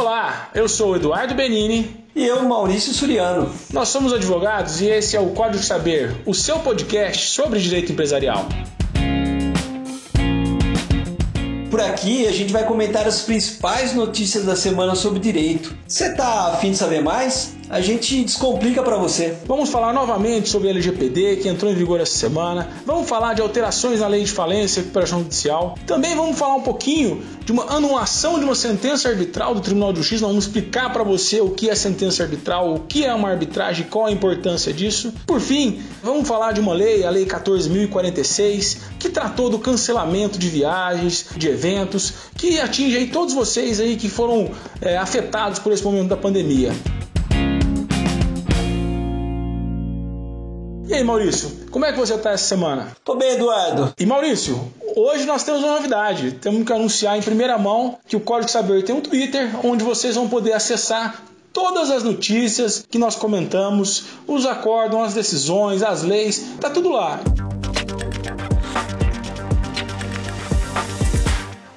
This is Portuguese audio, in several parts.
Olá, eu sou o Eduardo Benini. E eu, Maurício Suriano. Nós somos advogados e esse é o Código Saber, o seu podcast sobre direito empresarial. Por aqui a gente vai comentar as principais notícias da semana sobre direito. Você tá afim de saber mais? A gente descomplica para você. Vamos falar novamente sobre a LGPD, que entrou em vigor essa semana. Vamos falar de alterações na lei de falência e recuperação judicial. Também vamos falar um pouquinho de uma anulação de uma sentença arbitral do Tribunal de Justiça. Vamos explicar para você o que é sentença arbitral, o que é uma arbitragem, qual a importância disso. Por fim, vamos falar de uma lei, a Lei 14.046, que tratou do cancelamento de viagens, de eventos, que atinge aí todos vocês aí que foram é, afetados por esse momento da pandemia. E aí, Maurício, como é que você está essa semana? Tô bem, Eduardo. E Maurício, hoje nós temos uma novidade. Temos que anunciar em primeira mão que o Código Saber tem um Twitter onde vocês vão poder acessar todas as notícias que nós comentamos, os acórdãos, as decisões, as leis, tá tudo lá.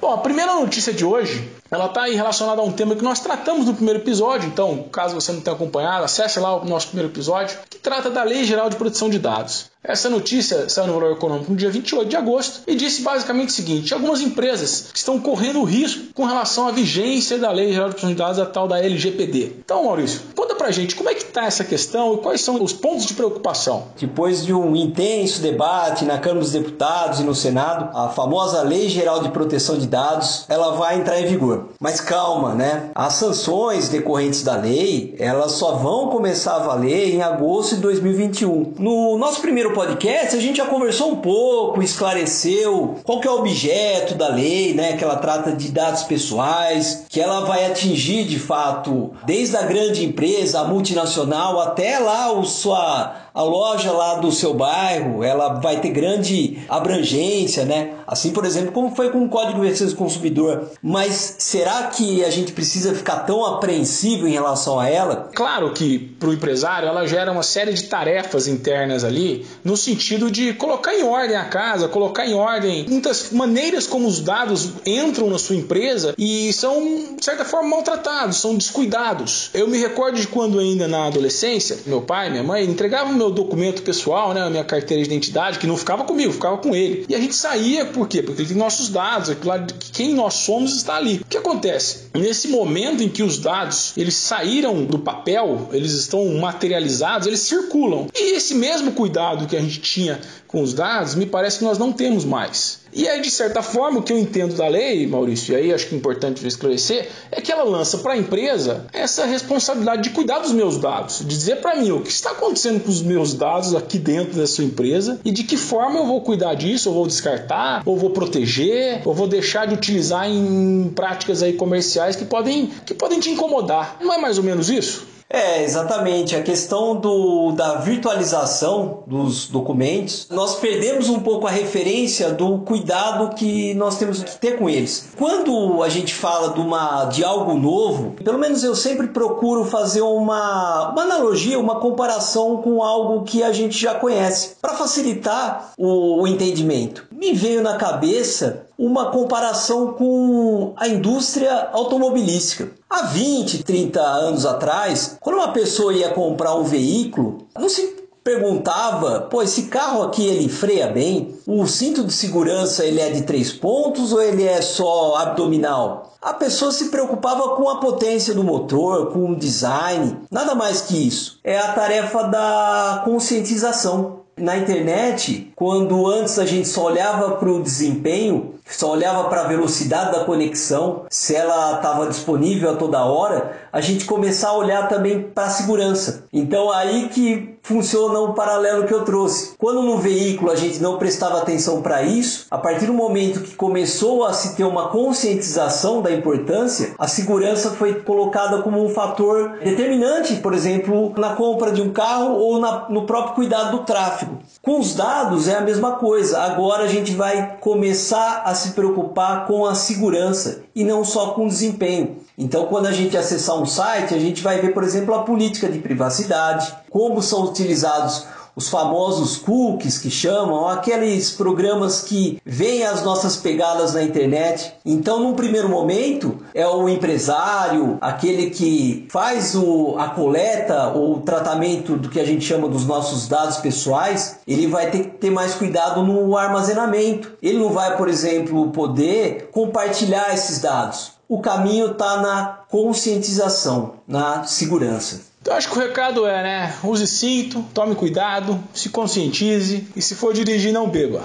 Bom, a primeira notícia de hoje ela está relacionada a um tema que nós tratamos no primeiro episódio, então, caso você não tenha acompanhado, acesse lá o nosso primeiro episódio, que trata da Lei Geral de Proteção de Dados. Essa notícia saiu no Valor Econômico no dia 28 de agosto e disse basicamente o seguinte: algumas empresas estão correndo risco com relação à vigência da Lei Geral de Proteção de Dados, a tal da LGPD. Então, Maurício, conta pra gente como é que está essa questão e quais são os pontos de preocupação. Depois de um intenso debate na Câmara dos Deputados e no Senado, a famosa Lei Geral de Proteção de Dados, ela vai entrar em vigor. Mas calma, né? As sanções decorrentes da lei, elas só vão começar a valer em agosto de 2021. No nosso primeiro podcast, a gente já conversou um pouco, esclareceu qual que é o objeto da lei, né? Que ela trata de dados pessoais, que ela vai atingir de fato desde a grande empresa, a multinacional, até lá o sua a loja lá do seu bairro, ela vai ter grande abrangência, né? Assim, por exemplo, como foi com o Código de Defesa do Consumidor. Mas será que a gente precisa ficar tão apreensivo em relação a ela? Claro que para o empresário ela gera uma série de tarefas internas ali, no sentido de colocar em ordem a casa, colocar em ordem muitas maneiras como os dados entram na sua empresa e são, de certa forma, maltratados, são descuidados. Eu me recordo de quando ainda na adolescência, meu pai, minha mãe entregavam meu documento pessoal, né, a minha carteira de identidade, que não ficava comigo, ficava com ele. E a gente saía por quê? Porque ele tem nossos dados, é claro, quem nós somos está ali. O que acontece? Nesse momento em que os dados eles saíram do papel, eles estão materializados, eles circulam. E esse mesmo cuidado que a gente tinha com os dados, me parece que nós não temos mais. E aí, de certa forma, o que eu entendo da lei, Maurício, e aí acho que é importante esclarecer, é que ela lança para a empresa essa responsabilidade de cuidar dos meus dados, de dizer para mim o que está acontecendo com os meus dados aqui dentro da sua empresa e de que forma eu vou cuidar disso, ou vou descartar, ou vou proteger, ou vou deixar de utilizar em práticas aí comerciais que podem, que podem te incomodar. Não é mais ou menos isso? É, exatamente. A questão do, da virtualização dos documentos, nós perdemos um pouco a referência do cuidado que nós temos que ter com eles. Quando a gente fala de, uma, de algo novo, pelo menos eu sempre procuro fazer uma, uma analogia, uma comparação com algo que a gente já conhece, para facilitar o, o entendimento. Me veio na cabeça uma comparação com a indústria automobilística. Há 20, 30 anos atrás, quando uma pessoa ia comprar um veículo, não se perguntava, pô, esse carro aqui ele freia bem? O cinto de segurança ele é de três pontos ou ele é só abdominal? A pessoa se preocupava com a potência do motor, com o design, nada mais que isso. É a tarefa da conscientização na internet, quando antes a gente só olhava para o desempenho, só olhava para a velocidade da conexão, se ela estava disponível a toda hora, a gente começar a olhar também para a segurança. Então aí que funciona o paralelo que eu trouxe. Quando no veículo a gente não prestava atenção para isso, a partir do momento que começou a se ter uma conscientização da importância, a segurança foi colocada como um fator determinante, por exemplo, na compra de um carro ou na, no próprio cuidado do tráfego. Com os dados é a mesma coisa. Agora a gente vai começar a se preocupar com a segurança e não só com o desempenho. Então, quando a gente acessar um site, a gente vai ver, por exemplo, a política de privacidade, como são utilizados os famosos cookies que chamam, aqueles programas que veem as nossas pegadas na internet. Então, num primeiro momento, é o empresário, aquele que faz o, a coleta ou o tratamento do que a gente chama dos nossos dados pessoais, ele vai ter que ter mais cuidado no armazenamento. Ele não vai, por exemplo, poder compartilhar esses dados. O caminho está na conscientização, na segurança. Então acho que o recado é, né? Use cinto, tome cuidado, se conscientize e se for dirigir não beba.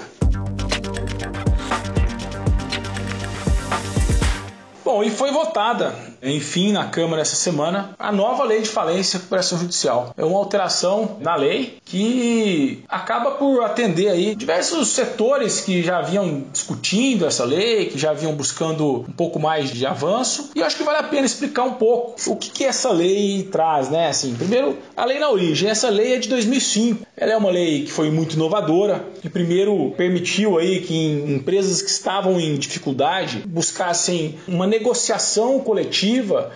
Bom, e foi votada enfim, na Câmara essa semana, a nova lei de falência e recuperação judicial. É uma alteração na lei que acaba por atender aí diversos setores que já vinham discutindo essa lei, que já vinham buscando um pouco mais de avanço. E eu acho que vale a pena explicar um pouco o que, que essa lei traz, né? Assim, primeiro, a lei na origem. Essa lei é de 2005. Ela é uma lei que foi muito inovadora, que primeiro permitiu aí que empresas que estavam em dificuldade buscassem uma negociação coletiva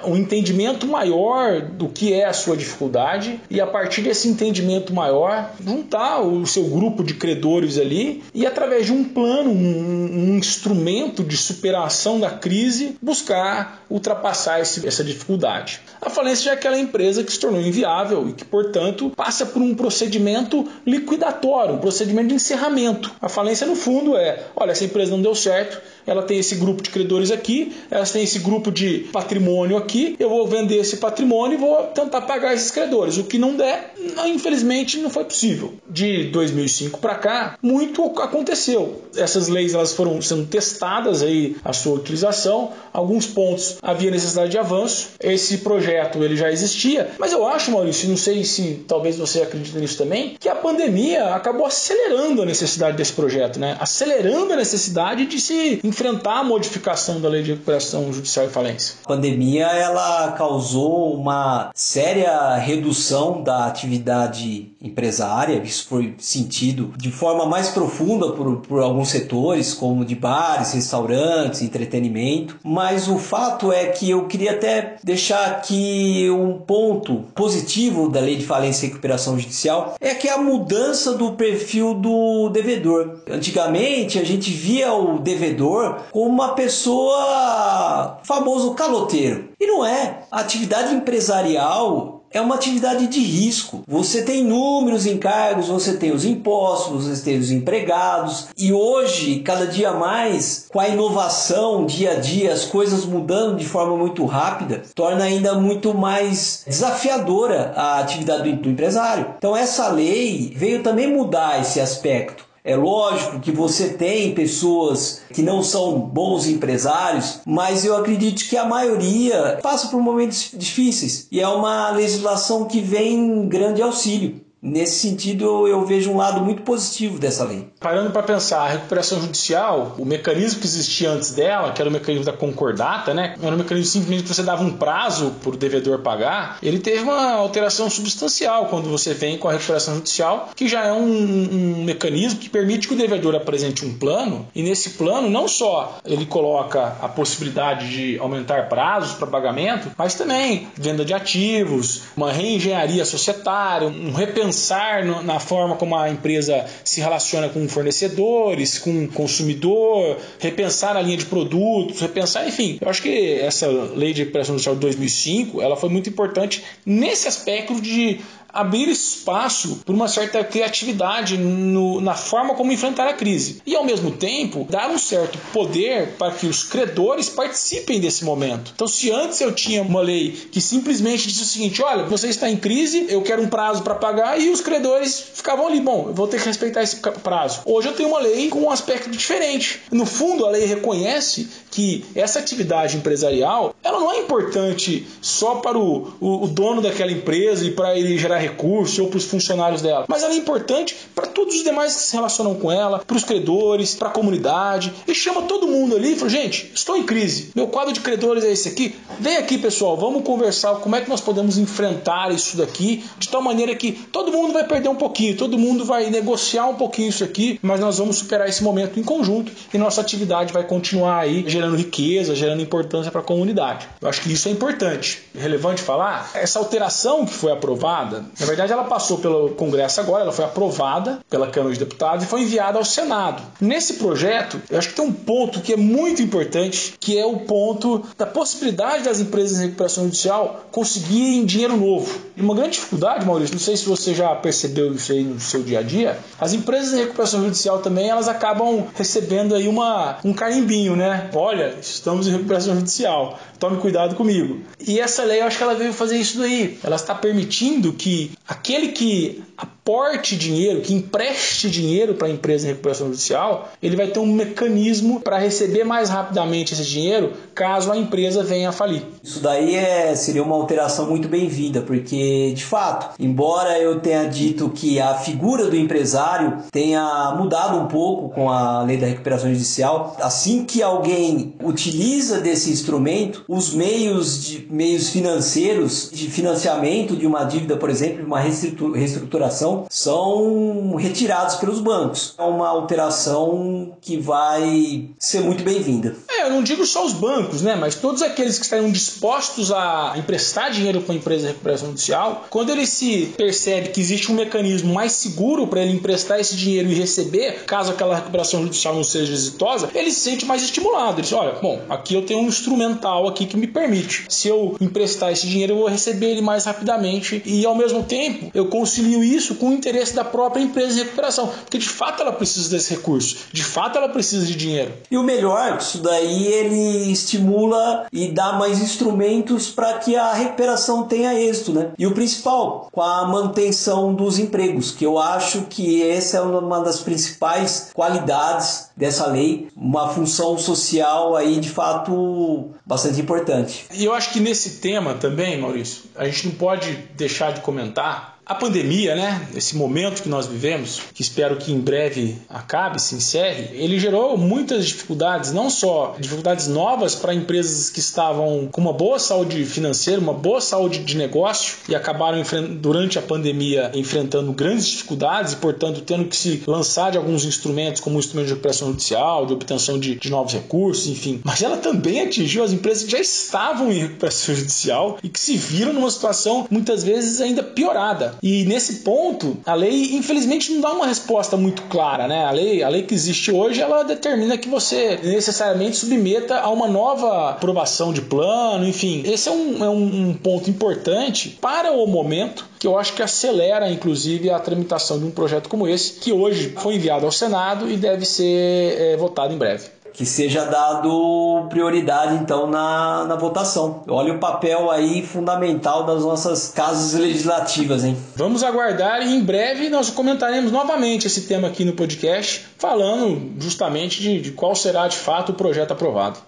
um entendimento maior do que é a sua dificuldade e a partir desse entendimento maior juntar o seu grupo de credores ali e através de um plano, um, um instrumento de superação da crise buscar ultrapassar esse, essa dificuldade. A falência é aquela empresa que se tornou inviável e que, portanto, passa por um procedimento liquidatório, um procedimento de encerramento. A falência, no fundo, é: olha, essa empresa não deu certo, ela tem esse grupo de credores aqui, elas têm esse grupo de patrimônio aqui, eu vou vender esse patrimônio e vou tentar pagar esses credores. O que não der, infelizmente, não foi possível. De 2005 para cá, muito aconteceu. Essas leis elas foram sendo testadas aí a sua utilização. Alguns pontos havia necessidade de avanço. Esse projeto ele já existia, mas eu acho, Maurício, não sei se talvez você acredite nisso também, que a pandemia acabou acelerando a necessidade desse projeto, né? Acelerando a necessidade de se enfrentar a modificação da lei de recuperação judicial e falência. A pandemia ela causou uma séria redução da atividade empresária, isso foi sentido de forma mais profunda por, por alguns setores, como de bares, restaurantes, entretenimento, mas o fato é que eu queria até deixar aqui um ponto positivo da lei de falência e recuperação judicial, é que a mudança do perfil do devedor. Antigamente a gente via o devedor como uma pessoa famoso caloteiro. E não é. A atividade empresarial é uma atividade de risco. Você tem números encargos, você tem os impostos, você tem os empregados. E hoje, cada dia mais, com a inovação, dia a dia, as coisas mudando de forma muito rápida, torna ainda muito mais desafiadora a atividade do empresário. Então, essa lei veio também mudar esse aspecto. É lógico que você tem pessoas que não são bons empresários, mas eu acredito que a maioria passa por momentos difíceis e é uma legislação que vem em grande auxílio. Nesse sentido, eu vejo um lado muito positivo dessa lei. Parando para pensar, a recuperação judicial, o mecanismo que existia antes dela, que era o mecanismo da concordata, né? Era um mecanismo simplesmente que você dava um prazo para o devedor pagar. Ele teve uma alteração substancial quando você vem com a recuperação judicial, que já é um, um mecanismo que permite que o devedor apresente um plano e nesse plano não só ele coloca a possibilidade de aumentar prazos para pagamento, mas também venda de ativos, uma reengenharia societária, um repensamento pensar no, na forma como a empresa se relaciona com fornecedores, com consumidor, repensar a linha de produtos, repensar, enfim. Eu acho que essa lei de recuperação judicial de 2005, ela foi muito importante nesse aspecto de abrir espaço para uma certa criatividade no, na forma como enfrentar a crise. E, ao mesmo tempo, dar um certo poder para que os credores participem desse momento. Então, se antes eu tinha uma lei que simplesmente disse o seguinte: olha, você está em crise, eu quero um prazo para pagar, e os credores ficavam ali, bom, eu vou ter que respeitar esse prazo. Hoje eu tenho uma lei com um aspecto diferente. No fundo, a lei reconhece que essa atividade empresarial ela não é importante só para o, o, o dono daquela empresa e para ele gerar recursos ou para os funcionários dela, mas ela é importante para todos os demais que se relacionam com ela, para os credores, para a comunidade e chama todo mundo ali e fala: gente, estou em crise, meu quadro de credores é esse aqui, vem aqui pessoal, vamos conversar como é que nós podemos enfrentar isso daqui de tal maneira que todo mundo vai perder um pouquinho, todo mundo vai negociar um pouquinho isso aqui, mas nós vamos superar esse momento em conjunto e nossa atividade vai continuar aí gerando riqueza, gerando importância para a comunidade. Eu acho que isso é importante. Relevante falar, essa alteração que foi aprovada Na verdade, ela passou pelo Congresso agora, ela foi aprovada pela Câmara de Deputados e foi enviada ao Senado. Nesse projeto, eu acho que tem um ponto que é muito importante, que é o ponto da possibilidade das empresas de recuperação judicial conseguirem dinheiro novo. E uma grande dificuldade, Maurício, não sei se você já percebeu isso aí no seu dia a dia, as empresas de recuperação judicial também, elas acabam recebendo aí uma, um carimbinho, né? Olha, estamos em recuperação judicial tome cuidado comigo. E essa lei, eu acho que ela veio fazer isso daí. Ela está permitindo que aquele que aporte dinheiro, que empreste dinheiro para a empresa em recuperação judicial, ele vai ter um mecanismo para receber mais rapidamente esse dinheiro caso a empresa venha a falir. Isso daí é, seria uma alteração muito bem-vinda, porque de fato, embora eu tenha dito que a figura do empresário tenha mudado um pouco com a lei da recuperação judicial, assim que alguém utiliza desse instrumento, os meios de meios financeiros de financiamento de uma dívida, por exemplo, uma reestruturação, são retirados pelos bancos. É uma alteração que vai ser muito bem-vinda. É, eu não digo só os bancos, né, mas todos aqueles que estariam dispostos a emprestar dinheiro para a empresa de recuperação judicial, quando ele se percebe que existe um mecanismo mais seguro para ele emprestar esse dinheiro e receber, caso aquela recuperação judicial não seja exitosa, ele se sente mais estimulado. Ele diz: olha, bom, aqui eu tenho um instrumental aqui que me permite. Se eu emprestar esse dinheiro, eu vou receber ele mais rapidamente e ao mesmo tempo eu concilio isso com o interesse da própria empresa de recuperação, porque de fato ela precisa desse recurso, de fato ela precisa de dinheiro. E o melhor, isso daí ele estimula e dá mais instrumentos para que a recuperação tenha êxito, né? E o principal, com a manutenção dos empregos, que eu acho que essa é uma das principais qualidades dessa lei, uma função social aí de fato bastante importante. E eu acho que nesse tema também, Maurício, a gente não pode deixar de comentar a pandemia, né, esse momento que nós vivemos, que espero que em breve acabe, se encerre, ele gerou muitas dificuldades, não só dificuldades novas para empresas que estavam com uma boa saúde financeira, uma boa saúde de negócio e acabaram durante a pandemia enfrentando grandes dificuldades e, portanto, tendo que se lançar de alguns instrumentos, como o instrumento de recuperação judicial, de obtenção de, de novos recursos, enfim. Mas ela também atingiu as empresas que já estavam em recuperação judicial e que se viram numa situação muitas vezes ainda piorada. E nesse ponto, a lei infelizmente não dá uma resposta muito clara, né? A lei, a lei que existe hoje, ela determina que você necessariamente submeta a uma nova aprovação de plano, enfim. Esse é um, é um ponto importante para o momento que eu acho que acelera, inclusive, a tramitação de um projeto como esse, que hoje foi enviado ao Senado e deve ser é, votado em breve que seja dado prioridade então na, na votação. Olha o papel aí fundamental das nossas casas legislativas, hein? Vamos aguardar e em breve nós comentaremos novamente esse tema aqui no podcast, falando justamente de, de qual será de fato o projeto aprovado.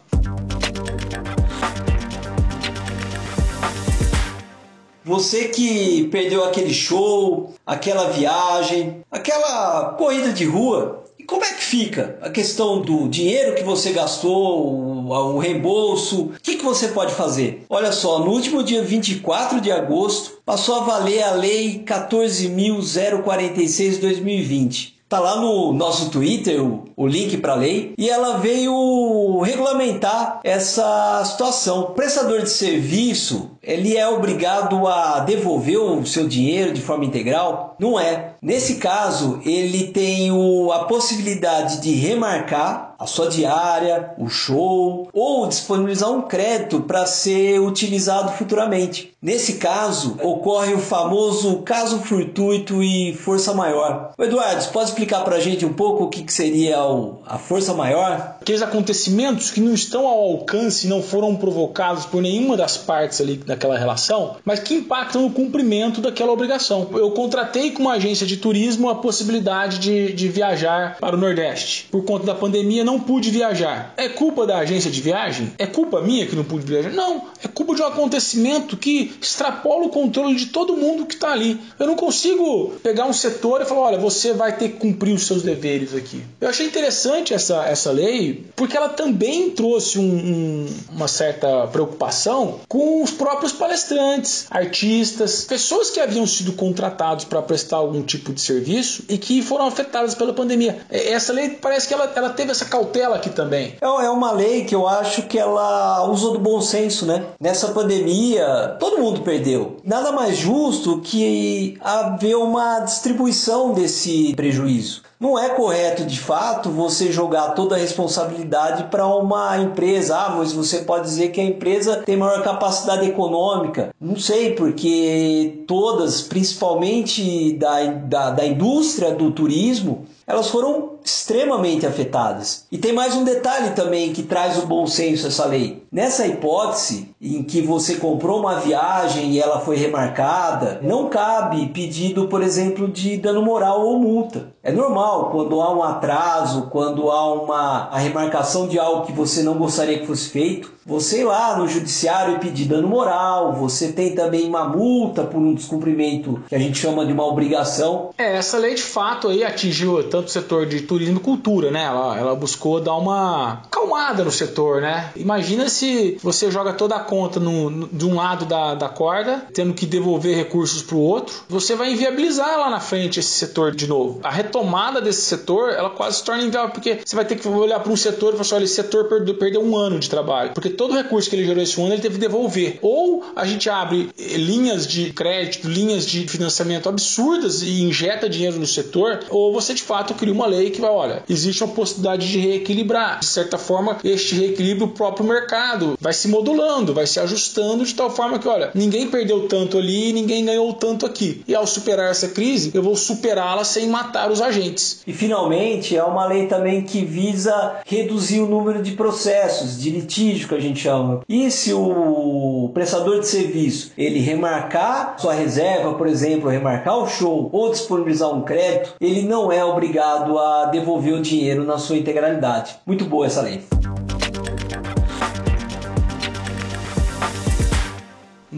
Você que perdeu aquele show, aquela viagem, aquela corrida de rua, como é que fica a questão do dinheiro que você gastou, o, reembolso? O que, que você pode fazer? Olha só, no último dia 24 de agosto passou a valer a Lei 14.046-2020. Tá lá no nosso Twitter o, o link para a lei e ela veio regulamentar essa situação. Prestador de serviço ele é obrigado a devolver o seu dinheiro de forma integral? Não é. Nesse caso, ele tem o, a possibilidade de remarcar a sua diária, o show ou disponibilizar um crédito para ser utilizado futuramente. Nesse caso, ocorre o famoso caso fortuito e força maior. O Eduardo, pode explicar para a gente um pouco o que, que seria o, a força maior? Aqueles acontecimentos que não estão ao alcance, não foram provocados por nenhuma das partes ali da daquela relação, mas que impactam no cumprimento daquela obrigação. Eu contratei com uma agência de turismo a possibilidade de, de viajar para o Nordeste. Por conta da pandemia, não pude viajar. É culpa da agência de viagem? É culpa minha que não pude viajar? Não, é culpa de um acontecimento que extrapola o controle de todo mundo que está ali. Eu não consigo pegar um setor e falar: olha, você vai ter que cumprir os seus deveres aqui. Eu achei interessante essa, essa lei, porque ela também trouxe um, um, uma certa preocupação com os próprios palestrantes, artistas, pessoas que haviam sido contratados para prestar algum tipo de serviço e que foram afetadas pela pandemia. É, essa lei parece que ela, ela teve essa cautela aqui também. É, é uma lei que eu acho que ela usou do bom senso, né? Nessa pandemia, todo mundo perdeu. Nada mais justo que haver uma distribuição desse prejuízo. Não é correto, de fato, você jogar toda a responsabilidade para uma empresa. Ah, mas você pode dizer que a empresa tem maior capacidade econômica. Não sei, porque todas, principalmente da, da, da indústria do turismo, elas foram extremamente afetadas. E tem mais um detalhe também que traz o bom senso essa lei. Nessa hipótese em que você comprou uma viagem e ela foi remarcada, não cabe pedido, por exemplo, de dano moral ou multa. É normal quando há um atraso, quando há uma a remarcação de algo que você não gostaria que fosse feito, você ir lá no judiciário pedir dano moral, você tem também uma multa por um descumprimento que a gente chama de uma obrigação. É, essa lei de fato aí atingiu tanto o setor de turismo e cultura, né? Ela, ela buscou dar uma calmada no setor, né? Imagina se você joga toda a conta no, no, de um lado da, da corda, tendo que devolver recursos para o outro, você vai inviabilizar lá na frente esse setor de novo. A retomada desse setor, ela quase se torna inviável, porque você vai ter que olhar para um setor e falar assim, olha, esse setor perdeu, perdeu um ano de trabalho, porque todo o recurso que ele gerou esse ano ele teve que devolver. Ou a gente abre eh, linhas de crédito, linhas de financiamento absurdas e injeta dinheiro no setor, ou você de fato cria uma lei que vai, olha, existe uma possibilidade de reequilibrar. De certa forma, este reequilíbrio o próprio mercado vai se modulando, vai se ajustando de tal forma que, olha, ninguém perdeu tanto ali, ninguém ganhou tanto aqui. E ao superar essa crise, eu vou superá-la sem matar os agentes. E finalmente, é uma lei também que visa reduzir o número de processos, de litígio que a gente chama. E se o prestador de serviço ele remarcar sua reserva, por exemplo, remarcar o show ou disponibilizar um crédito, ele não é obrigado a devolver o dinheiro na sua integralidade. Muito boa essa lei.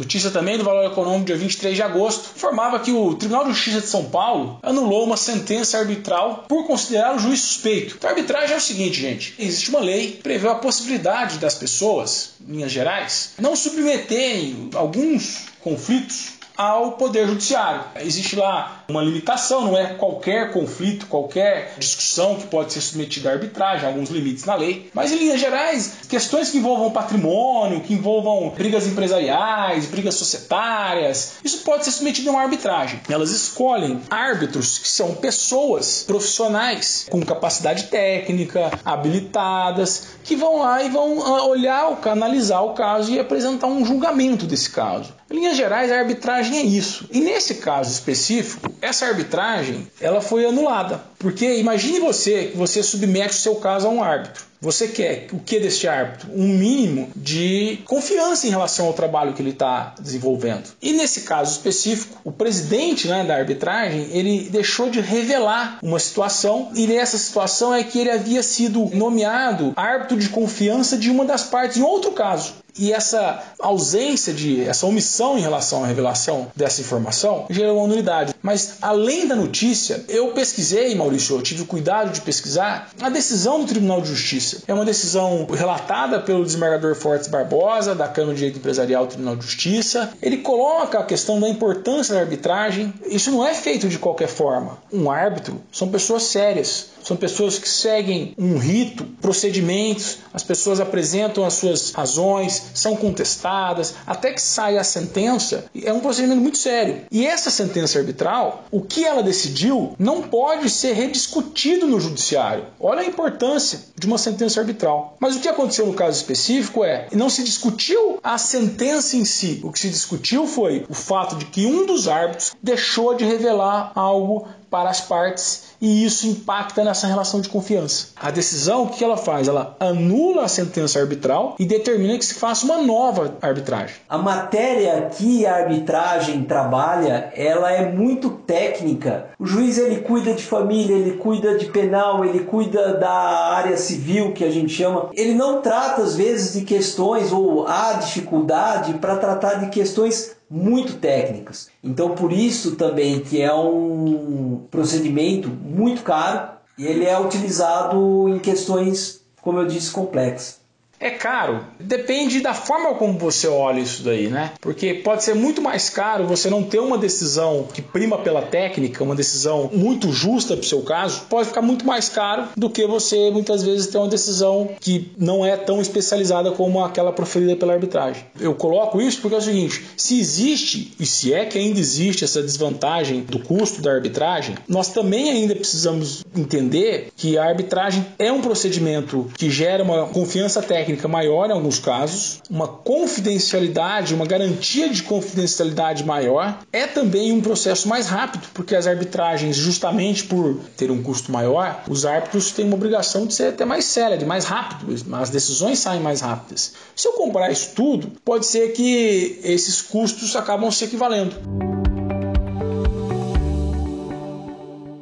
Notícia também do Valor Econômico, dia 23 de agosto, informava que o Tribunal de Justiça de São Paulo anulou uma sentença arbitral por considerar o juiz suspeito. Então, a arbitragem é o seguinte, gente: existe uma lei que prevê a possibilidade das pessoas, em linhas gerais, não submeterem alguns conflitos ao Poder Judiciário. Existe lá uma limitação, não é qualquer conflito, qualquer discussão que pode ser submetida à arbitragem, alguns limites na lei. Mas, em linhas gerais, questões que envolvam patrimônio, que envolvam brigas empresariais, brigas societárias, isso pode ser submetido a uma arbitragem. Elas escolhem árbitros que são pessoas profissionais com capacidade técnica, habilitadas, que vão lá e vão ah, olhar, analisar o caso e apresentar um julgamento desse caso. Em linhas gerais, a arbitragem é isso. E nesse caso específico, essa arbitragem ela foi anulada. Porque imagine você que você submete o seu caso a um árbitro. Você quer o que deste árbitro? Um mínimo de confiança em relação ao trabalho que ele está desenvolvendo. E nesse caso específico, o presidente né, da arbitragem ele deixou de revelar uma situação e nessa situação é que ele havia sido nomeado árbitro de confiança de uma das partes em outro caso. E essa ausência de, essa omissão em relação à revelação dessa informação gerou uma nulidade. Mas além da notícia, eu pesquisei, Maurício, eu tive o cuidado de pesquisar a decisão do Tribunal de Justiça. É uma decisão relatada pelo desembargador Fortes Barbosa, da Câmara de Direito Empresarial do Tribunal de Justiça. Ele coloca a questão da importância da arbitragem. Isso não é feito de qualquer forma. Um árbitro são pessoas sérias, são pessoas que seguem um rito, procedimentos, as pessoas apresentam as suas razões, são contestadas, até que saia a sentença, é um procedimento muito sério. E essa sentença arbitral, o que ela decidiu, não pode ser rediscutido no judiciário. Olha a importância de uma sentença arbitral. Mas o que aconteceu no caso específico é, não se discutiu a sentença em si. O que se discutiu foi o fato de que um dos árbitros deixou de revelar algo para as partes e isso impacta nessa relação de confiança. A decisão, o que ela faz? Ela anula a sentença arbitral e determina que se faça uma nova arbitragem. A matéria que a arbitragem trabalha, ela é muito técnica. O juiz ele cuida de família, ele cuida de penal, ele cuida da área civil que a gente chama. Ele não trata às vezes de questões ou há dificuldade para tratar de questões muito técnicas. Então por isso também que é um procedimento muito caro e ele é utilizado em questões como eu disse, complexa. É caro. Depende da forma como você olha isso daí, né? Porque pode ser muito mais caro você não ter uma decisão que prima pela técnica, uma decisão muito justa para o seu caso, pode ficar muito mais caro do que você muitas vezes ter uma decisão que não é tão especializada como aquela proferida pela arbitragem. Eu coloco isso porque é o seguinte: se existe e se é que ainda existe essa desvantagem do custo da arbitragem, nós também ainda precisamos entender que a arbitragem é um procedimento que gera uma confiança técnica técnica maior em alguns casos, uma confidencialidade, uma garantia de confidencialidade maior, é também um processo mais rápido, porque as arbitragens, justamente por ter um custo maior, os árbitros têm uma obrigação de ser até mais célere, mais rápido, as decisões saem mais rápidas. Se eu comparar isso tudo, pode ser que esses custos acabam se equivalendo.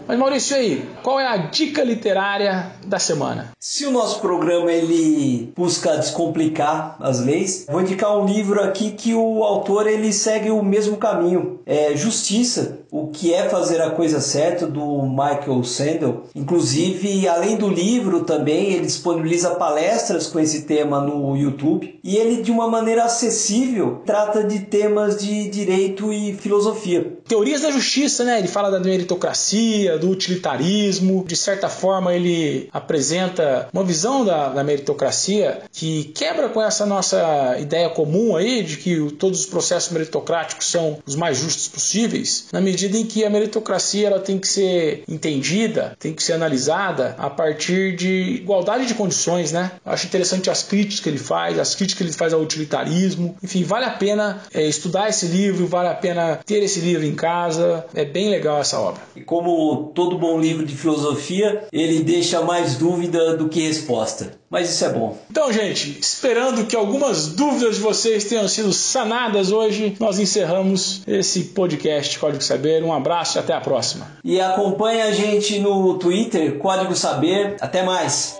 Mas Maurício, aí, qual é a dica literária da semana? Se o nosso programa ele busca descomplicar as leis, vou indicar um livro aqui que o autor ele segue o mesmo caminho. É Justiça, o que é fazer a coisa certa do Michael Sandel. Inclusive, além do livro também ele disponibiliza palestras com esse tema no YouTube e ele de uma maneira acessível trata de temas de direito e filosofia. Teorias da justiça, né? Ele fala da meritocracia, do utilitarismo. De certa forma, ele apresenta uma visão da, da meritocracia que quebra com essa nossa ideia comum aí de que todos os processos meritocráticos são os mais justos possíveis, na medida em que a meritocracia ela tem que ser entendida, tem que ser analisada a partir de igualdade de condições, né? Acho interessante as críticas que ele faz, as críticas que ele faz ao utilitarismo. Enfim, vale a pena é, estudar esse livro, vale a pena ter esse livro em casa. É bem legal essa obra. E como todo bom livro de filosofia, ele deixa mais dúvida do que resposta. Mas isso é bom. Então, gente, esperando que algumas dúvidas de vocês tenham sido sanadas hoje, nós encerramos esse podcast Código Saber. Um abraço e até a próxima. E acompanhe a gente no Twitter, Código Saber. Até mais.